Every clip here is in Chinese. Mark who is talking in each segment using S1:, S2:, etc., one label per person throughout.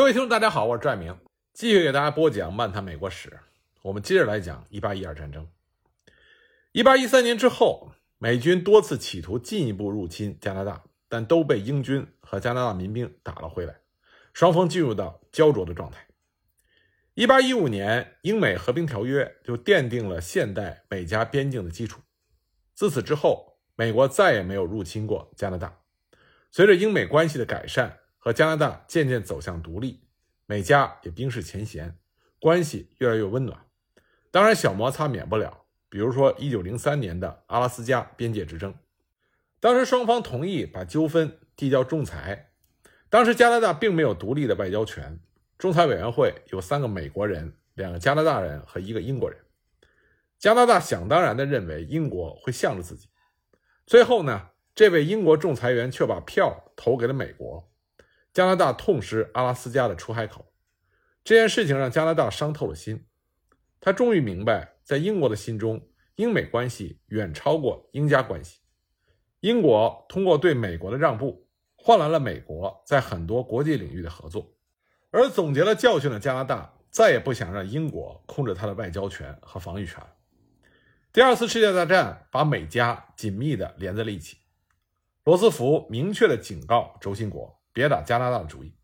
S1: 各位听众，大家好，我是拽明，继续给大家播讲《漫谈美国史》。我们接着来讲一八一二战争。一八一三年之后，美军多次企图进一步入侵加拿大，但都被英军和加拿大民兵打了回来，双方进入到焦灼的状态。一八一五年，英美和平条约就奠定了现代美加边境的基础。自此之后，美国再也没有入侵过加拿大。随着英美关系的改善。和加拿大渐渐走向独立，美加也冰释前嫌，关系越来越温暖。当然，小摩擦免不了，比如说1903年的阿拉斯加边界之争。当时双方同意把纠纷递交仲裁。当时加拿大并没有独立的外交权，仲裁委员会有三个美国人、两个加拿大人和一个英国人。加拿大想当然地认为英国会向着自己。最后呢，这位英国仲裁员却把票投给了美国。加拿大痛失阿拉斯加的出海口，这件事情让加拿大伤透了心。他终于明白，在英国的心中，英美关系远超过英加关系。英国通过对美国的让步，换来了美国在很多国际领域的合作。而总结了教训的加拿大，再也不想让英国控制它的外交权和防御权。第二次世界大战把美加紧密地连在了一起。罗斯福明确地警告轴心国。别打加拿大的主意。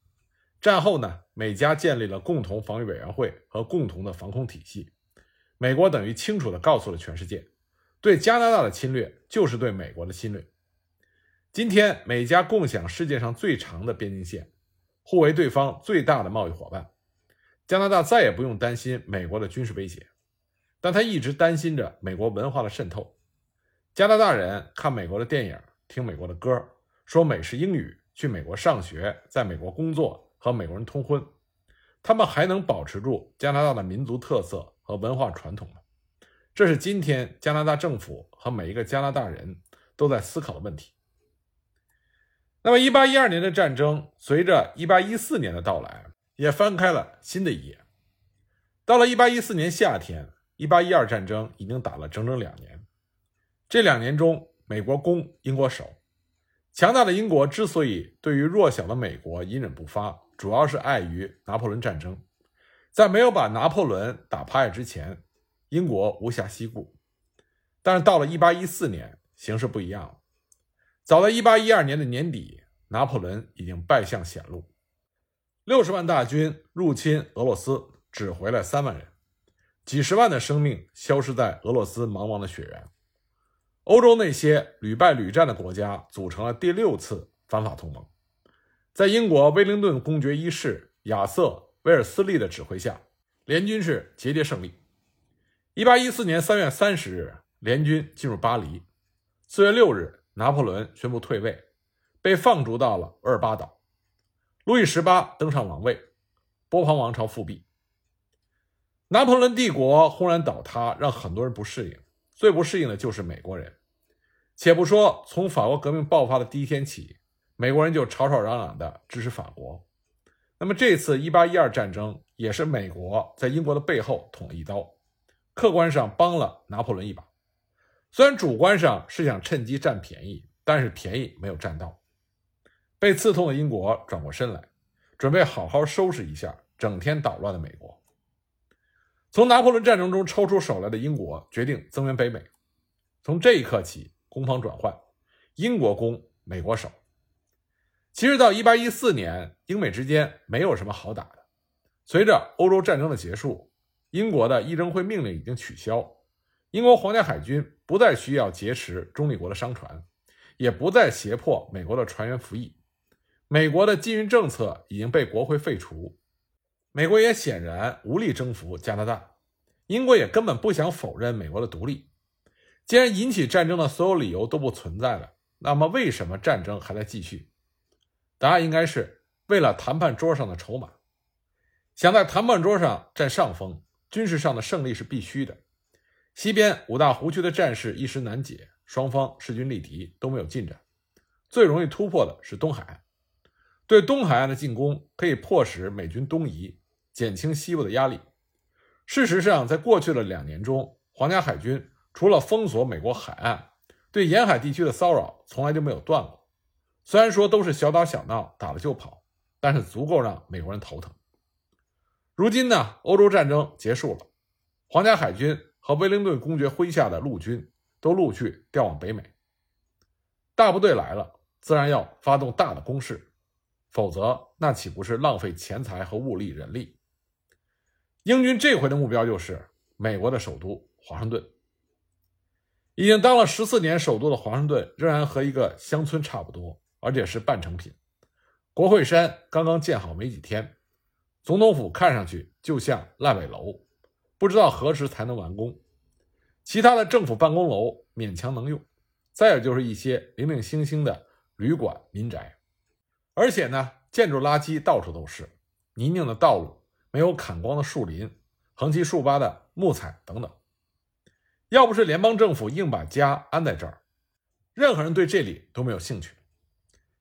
S1: 战后呢，美加建立了共同防御委员会和共同的防空体系。美国等于清楚地告诉了全世界，对加拿大的侵略就是对美国的侵略。今天，美加共享世界上最长的边境线，互为对方最大的贸易伙伴。加拿大再也不用担心美国的军事威胁，但他一直担心着美国文化的渗透。加拿大人看美国的电影，听美国的歌，说美式英语。去美国上学，在美国工作，和美国人通婚，他们还能保持住加拿大的民族特色和文化传统吗？这是今天加拿大政府和每一个加拿大人都在思考的问题。那么，一八一二年的战争随着一八一四年的到来，也翻开了新的一页。到了一八一四年夏天，一八一二战争已经打了整整两年。这两年中，美国攻，英国守。强大的英国之所以对于弱小的美国隐忍不发，主要是碍于拿破仑战争。在没有把拿破仑打趴下之前，英国无暇西顾。但是到了1814年，形势不一样了。早在1812年的年底，拿破仑已经败相显露，六十万大军入侵俄罗斯，只回来三万人，几十万的生命消失在俄罗斯茫茫的雪原。欧洲那些屡败屡战的国家组成了第六次反法同盟，在英国威灵顿公爵一世亚瑟·威尔斯利的指挥下，联军是节节胜利。一八一四年三月三十日，联军进入巴黎。四月六日，拿破仑宣布退位，被放逐到了厄尔巴岛。路易十八登上王位，波旁王朝复辟。拿破仑帝国轰然倒塌，让很多人不适应。最不适应的就是美国人。且不说从法国革命爆发的第一天起，美国人就吵吵嚷嚷地支持法国。那么这次一八一二战争也是美国在英国的背后捅了一刀，客观上帮了拿破仑一把。虽然主观上是想趁机占便宜，但是便宜没有占到。被刺痛的英国转过身来，准备好好收拾一下整天捣乱的美国。从拿破仑战争中抽出手来的英国决定增援北美。从这一刻起。攻防转换，英国攻，美国守。其实到一八一四年，英美之间没有什么好打的。随着欧洲战争的结束，英国的议政会命令已经取消，英国皇家海军不再需要劫持中立国的商船，也不再胁迫美国的船员服役。美国的禁运政策已经被国会废除，美国也显然无力征服加拿大，英国也根本不想否认美国的独立。既然引起战争的所有理由都不存在了，那么为什么战争还在继续？答案应该是为了谈判桌上的筹码。想在谈判桌上占上风，军事上的胜利是必须的。西边五大湖区的战事一时难解，双方势均力敌，都没有进展。最容易突破的是东海岸，对东海岸的进攻可以迫使美军东移，减轻西部的压力。事实上，在过去的两年中，皇家海军。除了封锁美国海岸，对沿海地区的骚扰从来就没有断过。虽然说都是小打小闹，打了就跑，但是足够让美国人头疼。如今呢，欧洲战争结束了，皇家海军和威灵顿公爵麾下的陆军都陆续调往北美。大部队来了，自然要发动大的攻势，否则那岂不是浪费钱财和物力人力？英军这回的目标就是美国的首都华盛顿。已经当了十四年首都的华盛顿，仍然和一个乡村差不多，而且是半成品。国会山刚刚建好没几天，总统府看上去就像烂尾楼，不知道何时才能完工。其他的政府办公楼勉强能用，再有就是一些零零星星的旅馆、民宅。而且呢，建筑垃圾到处都是，泥泞的道路，没有砍光的树林，横七竖八的木材等等。要不是联邦政府硬把家安在这儿，任何人对这里都没有兴趣。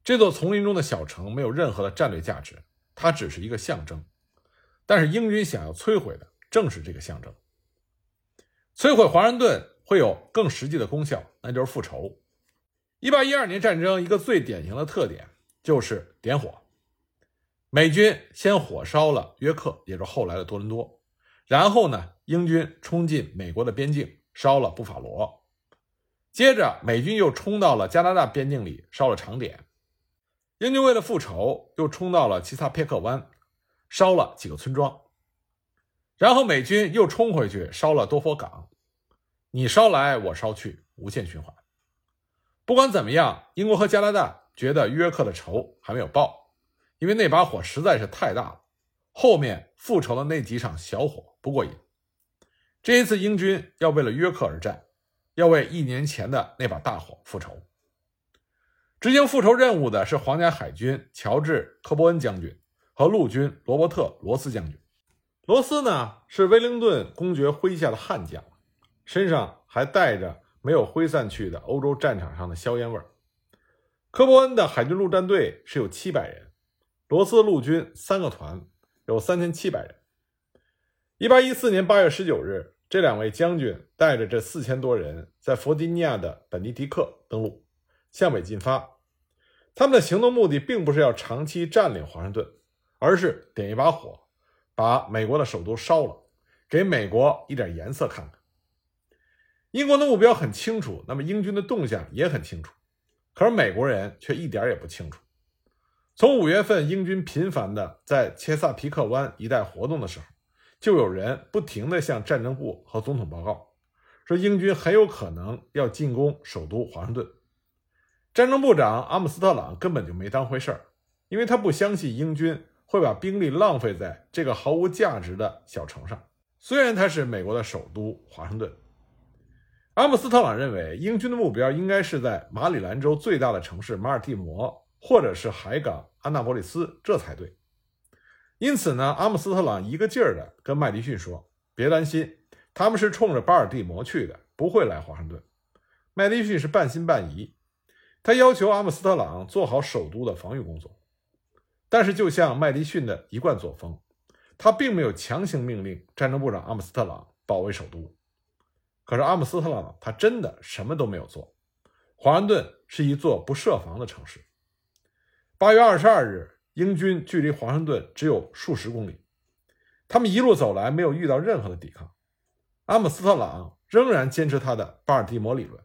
S1: 这座丛林中的小城没有任何的战略价值，它只是一个象征。但是英军想要摧毁的正是这个象征。摧毁华盛顿会有更实际的功效，那就是复仇。一八一二年战争一个最典型的特点就是点火。美军先火烧了约克，也就是后来的多伦多，然后呢，英军冲进美国的边境。烧了布法罗，接着美军又冲到了加拿大边境里烧了长点，英军为了复仇又冲到了奇萨佩克湾，烧了几个村庄，然后美军又冲回去烧了多佛港，你烧来我烧去，无限循环。不管怎么样，英国和加拿大觉得约克的仇还没有报，因为那把火实在是太大了，后面复仇的那几场小火不过瘾。这一次，英军要为了约克而战，要为一年前的那把大火复仇。执行复仇任务的是皇家海军乔治·科波恩将军和陆军罗伯特·罗斯将军。罗斯呢是威灵顿公爵麾下的悍将，身上还带着没有挥散去的欧洲战场上的硝烟味儿。科波恩的海军陆战队是有七百人，罗斯陆军三个团有三千七百人。一八一四年八月十九日。这两位将军带着这四千多人，在弗吉尼亚的本尼迪克登陆，向北进发。他们的行动目的并不是要长期占领华盛顿，而是点一把火，把美国的首都烧了，给美国一点颜色看看。英国的目标很清楚，那么英军的动向也很清楚，可是美国人却一点也不清楚。从五月份英军频繁的在切萨皮克湾一带活动的时候。就有人不停地向战争部和总统报告，说英军很有可能要进攻首都华盛顿。战争部长阿姆斯特朗根本就没当回事儿，因为他不相信英军会把兵力浪费在这个毫无价值的小城上。虽然它是美国的首都华盛顿，阿姆斯特朗认为英军的目标应该是在马里兰州最大的城市马尔蒂摩，或者是海港安纳波利斯，这才对。因此呢，阿姆斯特朗一个劲儿的跟麦迪逊说：“别担心，他们是冲着巴尔的摩去的，不会来华盛顿。”麦迪逊是半信半疑，他要求阿姆斯特朗做好首都的防御工作。但是，就像麦迪逊的一贯作风，他并没有强行命令战争部长阿姆斯特朗保卫首都。可是，阿姆斯特朗他真的什么都没有做。华盛顿是一座不设防的城市。八月二十二日。英军距离华盛顿只有数十公里，他们一路走来没有遇到任何的抵抗。阿姆斯特朗仍然坚持他的巴尔的摩理论。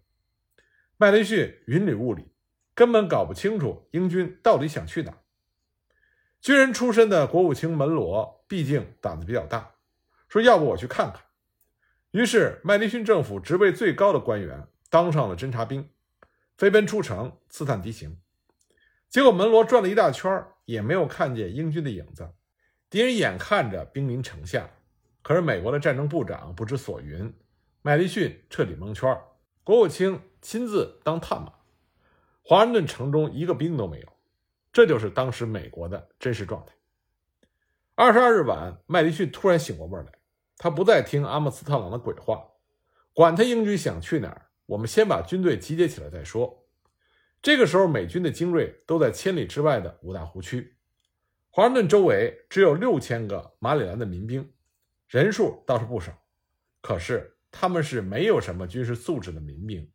S1: 麦迪逊云里雾里，根本搞不清楚英军到底想去哪。军人出身的国务卿门罗毕竟胆子比较大，说：“要不我去看看。”于是麦迪逊政府职位最高的官员当上了侦察兵，飞奔出城刺探敌情。结果门罗转了一大圈也没有看见英军的影子，敌人眼看着兵临城下，可是美国的战争部长不知所云，麦迪逊彻底蒙圈，国务卿亲自当探马，华盛顿城中一个兵都没有，这就是当时美国的真实状态。二十二日晚，麦迪逊突然醒过味来，他不再听阿姆斯特朗的鬼话，管他英军想去哪儿，我们先把军队集结起来再说。这个时候，美军的精锐都在千里之外的五大湖区，华盛顿周围只有六千个马里兰的民兵，人数倒是不少，可是他们是没有什么军事素质的民兵。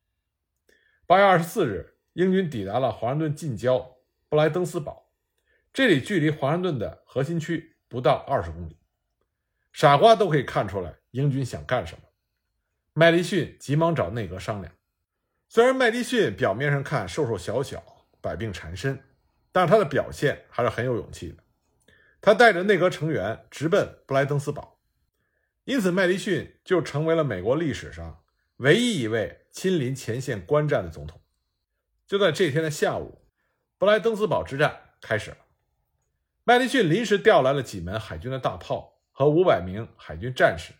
S1: 八月二十四日，英军抵达了华盛顿近郊布莱登斯堡，这里距离华盛顿的核心区不到二十公里，傻瓜都可以看出来英军想干什么。麦迪逊急忙找内阁商量。虽然麦迪逊表面上看瘦瘦小小、百病缠身，但是他的表现还是很有勇气的。他带着内阁成员直奔布莱登斯堡，因此麦迪逊就成为了美国历史上唯一一位亲临前线观战的总统。就在这天的下午，布莱登斯堡之战开始了。麦迪逊临时调来了几门海军的大炮和五百名海军战士，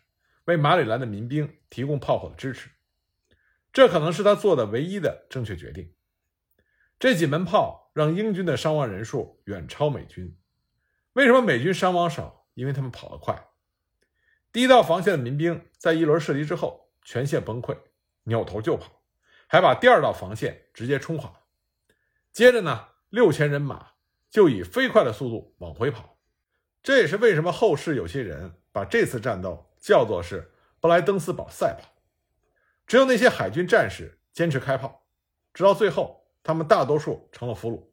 S1: 为马里兰的民兵提供炮火的支持。这可能是他做的唯一的正确决定。这几门炮让英军的伤亡人数远超美军。为什么美军伤亡少？因为他们跑得快。第一道防线的民兵在一轮射击之后全线崩溃，扭头就跑，还把第二道防线直接冲垮。接着呢，六千人马就以飞快的速度往回跑。这也是为什么后世有些人把这次战斗叫做是布莱登斯堡赛跑。只有那些海军战士坚持开炮，直到最后，他们大多数成了俘虏。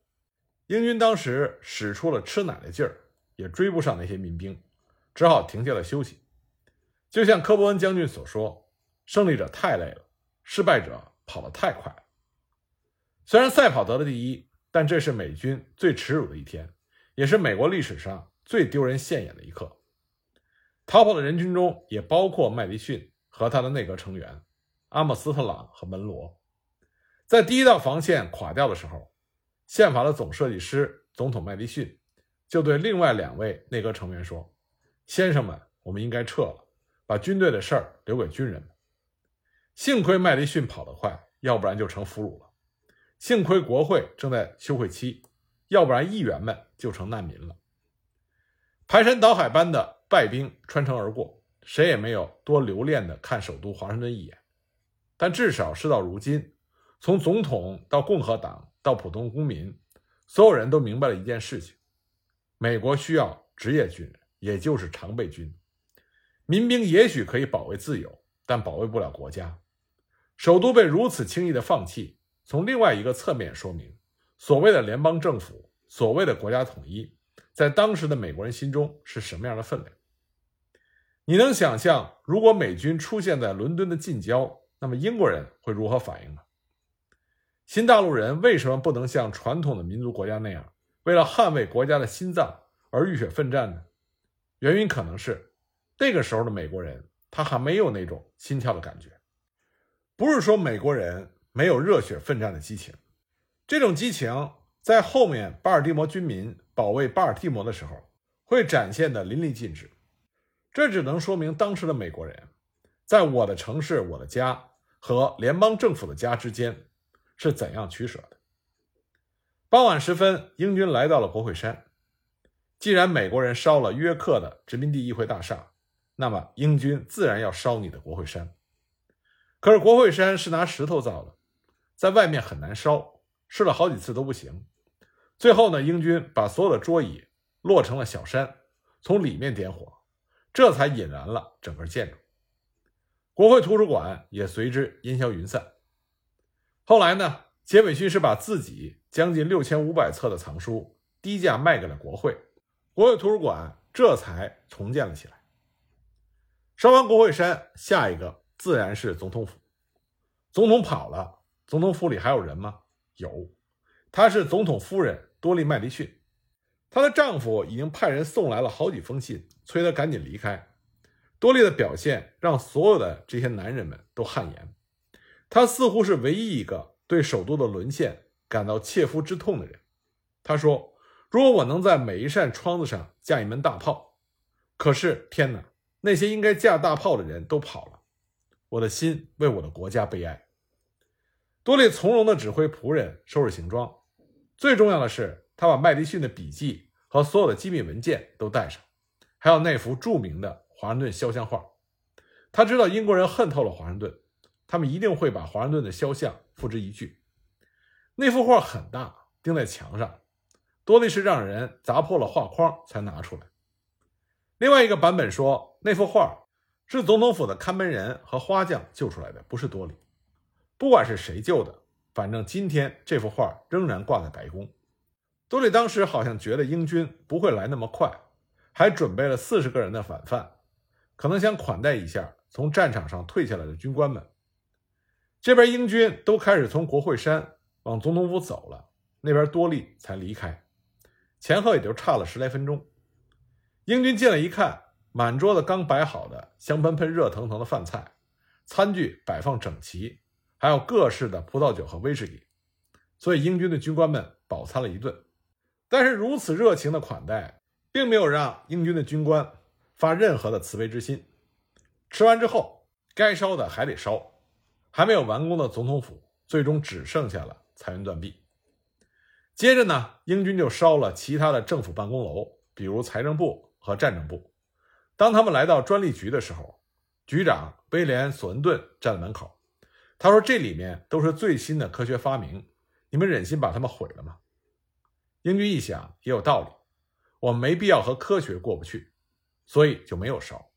S1: 英军当时使出了吃奶的劲儿。也追不上那些民兵，只好停下来休息。就像科伯恩将军所说：“胜利者太累了，失败者跑得太快。”虽然赛跑得了第一，但这是美军最耻辱的一天，也是美国历史上最丢人现眼的一刻。逃跑的人群中也包括麦迪逊和他的内阁成员阿姆斯特朗和门罗。在第一道防线垮掉的时候，宪法的总设计师总统麦迪逊。就对另外两位内阁成员说：“先生们，我们应该撤了，把军队的事儿留给军人们。幸亏麦迪逊跑得快，要不然就成俘虏了；幸亏国会正在休会期，要不然议员们就成难民了。排山倒海般的败兵穿城而过，谁也没有多留恋的看首都华盛顿一眼。但至少事到如今，从总统到共和党到普通公民，所有人都明白了一件事情。”美国需要职业军人，也就是常备军。民兵也许可以保卫自由，但保卫不了国家。首都被如此轻易的放弃，从另外一个侧面说明，所谓的联邦政府，所谓的国家统一，在当时的美国人心中是什么样的分量？你能想象，如果美军出现在伦敦的近郊，那么英国人会如何反应呢？新大陆人为什么不能像传统的民族国家那样？为了捍卫国家的心脏而浴血奋战呢？原因可能是那个时候的美国人他还没有那种心跳的感觉。不是说美国人没有热血奋战的激情，这种激情在后面巴尔的摩军民保卫巴尔的摩的时候会展现的淋漓尽致。这只能说明当时的美国人在我的城市、我的家和联邦政府的家之间是怎样取舍的。傍晚时分，英军来到了国会山。既然美国人烧了约克的殖民地议会大厦，那么英军自然要烧你的国会山。可是国会山是拿石头造的，在外面很难烧，试了好几次都不行。最后呢，英军把所有的桌椅摞成了小山，从里面点火，这才引燃了整个建筑。国会图书馆也随之烟消云散。后来呢？杰斐逊是把自己将近六千五百册的藏书低价卖给了国会，国会图书馆这才重建了起来。烧完国会山，下一个自然是总统府。总统跑了，总统府里还有人吗？有，她是总统夫人多莉·麦迪逊，她的丈夫已经派人送来了好几封信，催她赶紧离开。多莉的表现让所有的这些男人们都汗颜，她似乎是唯一一个。对首都的沦陷感到切肤之痛的人，他说：“如果我能在每一扇窗子上架一门大炮，可是天哪，那些应该架大炮的人都跑了，我的心为我的国家悲哀。”多利从容地指挥仆人收拾行装，最重要的是，他把麦迪逊的笔记和所有的机密文件都带上，还有那幅著名的华盛顿肖像画。他知道英国人恨透了华盛顿。他们一定会把华盛顿的肖像付之一炬。那幅画很大，钉在墙上。多利是让人砸破了画框才拿出来。另外一个版本说，那幅画是总统府的看门人和花匠救出来的，不是多利。不管是谁救的，反正今天这幅画仍然挂在白宫。多利当时好像觉得英军不会来那么快，还准备了四十个人的晚饭，可能想款待一下从战场上退下来的军官们。这边英军都开始从国会山往总统府走了，那边多利才离开，前后也就差了十来分钟。英军进来一看，满桌子刚摆好的香喷喷、热腾腾的饭菜，餐具摆放整齐，还有各式的葡萄酒和威士忌，所以英军的军官们饱餐了一顿。但是如此热情的款待，并没有让英军的军官发任何的慈悲之心。吃完之后，该烧的还得烧。还没有完工的总统府，最终只剩下了残垣断壁。接着呢，英军就烧了其他的政府办公楼，比如财政部和战争部。当他们来到专利局的时候，局长威廉·索恩顿站在门口，他说：“这里面都是最新的科学发明，你们忍心把它们毁了吗？”英军一想也有道理，我们没必要和科学过不去，所以就没有烧。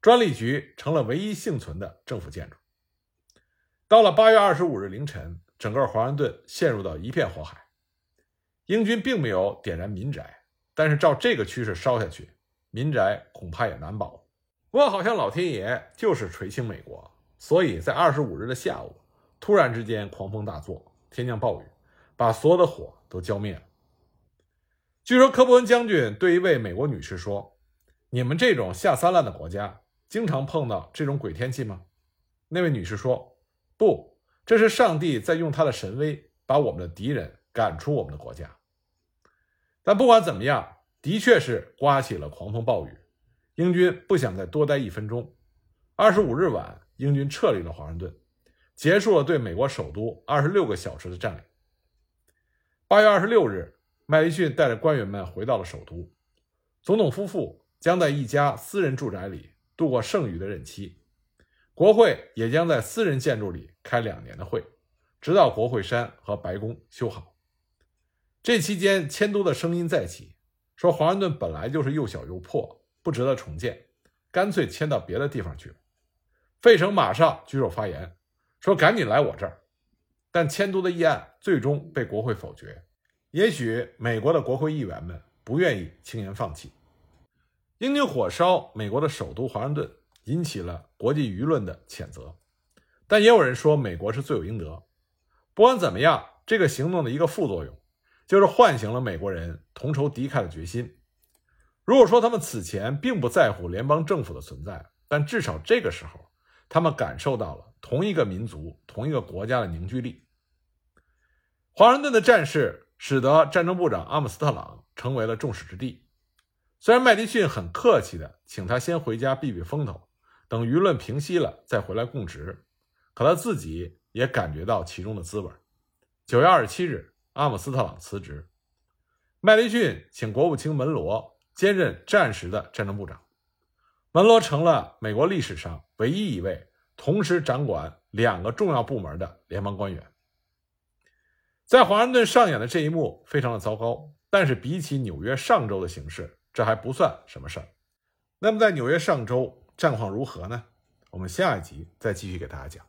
S1: 专利局成了唯一幸存的政府建筑。到了八月二十五日凌晨，整个华盛顿陷入到一片火海。英军并没有点燃民宅，但是照这个趋势烧下去，民宅恐怕也难保。不过，好像老天爷就是垂青美国，所以在二十五日的下午，突然之间狂风大作，天降暴雨，把所有的火都浇灭了。据说科伯恩将军对一位美国女士说：“你们这种下三滥的国家，经常碰到这种鬼天气吗？”那位女士说。不，这是上帝在用他的神威把我们的敌人赶出我们的国家。但不管怎么样，的确是刮起了狂风暴雨。英军不想再多待一分钟。二十五日晚，英军撤离了华盛顿，结束了对美国首都二十六个小时的占领。八月二十六日，麦迪逊带着官员们回到了首都。总统夫妇将在一家私人住宅里度过剩余的任期。国会也将在私人建筑里开两年的会，直到国会山和白宫修好。这期间，迁都的声音再起，说华盛顿本来就是又小又破，不值得重建，干脆迁到别的地方去。费城马上举手发言，说赶紧来我这儿。但迁都的议案最终被国会否决。也许美国的国会议员们不愿意轻言放弃。英军火烧美国的首都华盛顿。引起了国际舆论的谴责，但也有人说美国是罪有应得。不管怎么样，这个行动的一个副作用，就是唤醒了美国人同仇敌忾的决心。如果说他们此前并不在乎联邦政府的存在，但至少这个时候，他们感受到了同一个民族、同一个国家的凝聚力。华盛顿的战事使得战争部长阿姆斯特朗成为了众矢之的。虽然麦迪逊很客气的请他先回家避避风头。等舆论平息了，再回来供职，可他自己也感觉到其中的滋味。九月二十七日，阿姆斯特朗辞职，麦迪逊请国务卿门罗兼任战时的战争部长。门罗成了美国历史上唯一一位同时掌管两个重要部门的联邦官员。在华盛顿上演的这一幕非常的糟糕，但是比起纽约上周的形势，这还不算什么事儿。那么在纽约上周。战况如何呢？我们下一集再继续给大家讲。